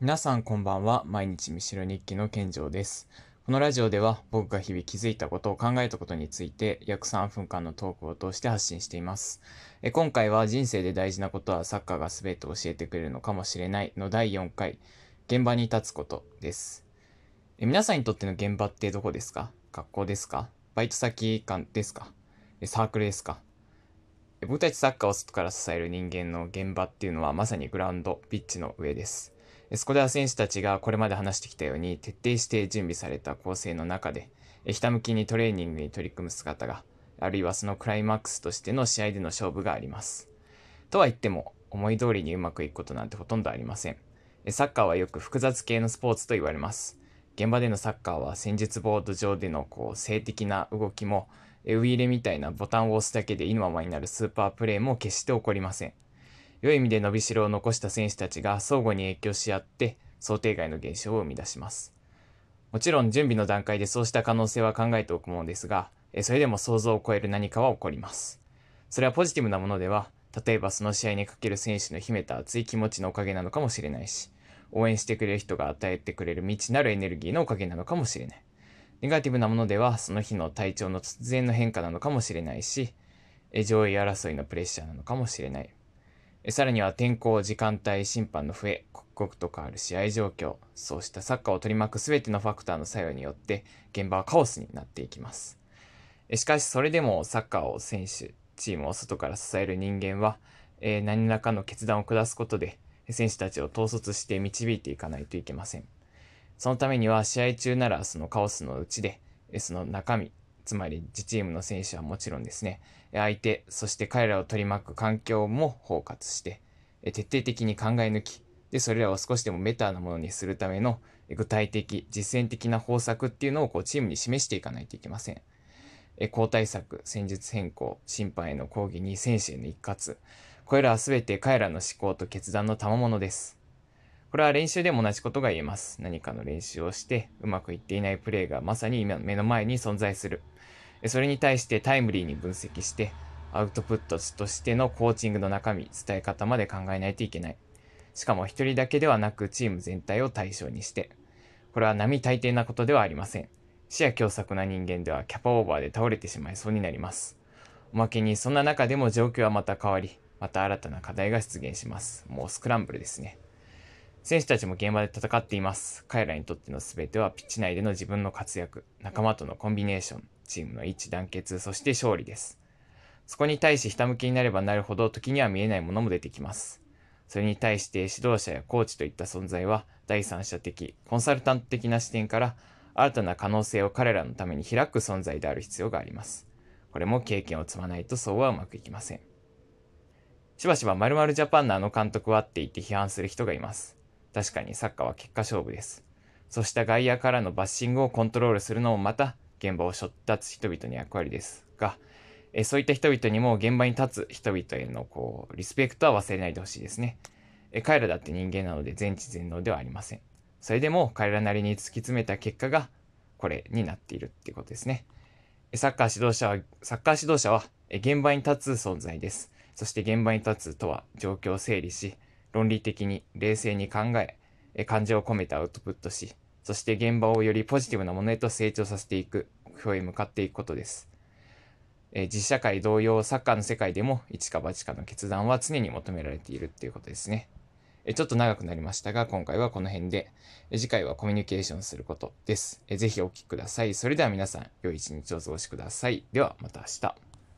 皆さんこんばんは。毎日見しろ日記の健城です。このラジオでは僕が日々気づいたことを考えたことについて約3分間のトークを通して発信しています。え今回は人生で大事なことはサッカーが全て教えてくれるのかもしれないの第4回現場に立つことです。え皆さんにとっての現場ってどこですか？学校ですか？バイト先かですか？サークルですか？僕たちサッカーを外から支える人間の現場っていうのはまさにグラウンド、ピッチの上です。えそこでは選手たちがこれまで話してきたように徹底して準備された構成の中で、ひたむきにトレーニングに取り組む姿が、あるいはそのクライマックスとしての試合での勝負があります。とは言っても、思い通りにうまくいくことなんてほとんどありません。サッカーはよく複雑系のスポーツと言われます。現場でのサッカーは戦術ボード上でのこう性的な動きも、ウイイレみたいなボタンを押すだけで意のままになるスーパープレーも決して起こりません。良い意味で伸びしろを残した選手たちが相互に影響し合って想定外の現象を生み出します。もちろん準備の段階でそうした可能性は考えておくものですが、それでも想像を超える何かは起こります。それはポジティブなものでは、例えばその試合にかける選手の秘めた熱い気持ちのおかげなのかもしれないし、応援してくれる人が与えてくれる未知なるエネルギーのおかげなのかもしれない。ネガティブなものでは、その日の体調の突然の変化なのかもしれないし、上位争いのプレッシャーなのかもしれない。さらには天候、時間帯、審判の増え、刻々と変わる試合状況、そうしたサッカーを取り巻く全てのファクターの作用によって、現場はカオスになっていきます。しかし、それでもサッカーを選手、チームを外から支える人間は、え何らかの決断を下すことで、選手たちを統率して導いていかないといけません。そのためには試合中ならそのカオスのうちで、その中身、つまり自チームの選手はもちろんですね、相手、そして彼らを取り巻く環境も包括して、徹底的に考え抜き、で、それらを少しでもメタなものにするための具体的、実践的な方策っていうのをこうチームに示していかないといけません。え交代策、戦術変更、審判への抗議に選手への一括、これらは全て彼らの思考と決断の賜物です。これは練習でも同じことが言えます。何かの練習をして、うまくいっていないプレーがまさに今目の前に存在する。それに対してタイムリーに分析して、アウトプットとしてのコーチングの中身、伝え方まで考えないといけない。しかも一人だけではなくチーム全体を対象にして。これは並大抵なことではありません。視野狭窄な人間ではキャパオーバーで倒れてしまいそうになります。おまけにそんな中でも状況はまた変わり、また新たな課題が出現します。もうスクランブルですね。選手たちも現場で戦っています。彼らにとっての全てはピッチ内での自分の活躍、仲間とのコンビネーション、チームの一致団結、そして勝利です。そこに対しひたむきになればなるほど時には見えないものも出てきます。それに対して指導者やコーチといった存在は第三者的、コンサルタント的な視点から新たな可能性を彼らのために開く存在である必要があります。これも経験を積まないとそうはうまくいきません。しばしば〇〇ジャパンのあの監督はって言って批判する人がいます。確かにサッカーは結果勝負です。そうした外野からのバッシングをコントロールするのもまた現場を背負立つ人々の役割ですが、えそういった人々にも現場に立つ人々へのこうリスペクトは忘れないでほしいですね。え彼らだって人間なので全知全能ではありません。それでも彼らなりに突き詰めた結果がこれになっているっていうことですね。サッカー指導者は、サッカー指導者は現場に立つ存在です。そして現場に立つとは状況を整理し、論理的に冷静に考え、感情を込めてアウトプットし、そして現場をよりポジティブなものへと成長させていく、目標へ向かっていくことです。え実社会同様、サッカーの世界でも一か八かの決断は常に求められているっていうことですね。えちょっと長くなりましたが、今回はこの辺で、次回はコミュニケーションすることです。えぜひお聞きください。それでは皆さん、良い一日をお過ごしください。ではまた明日。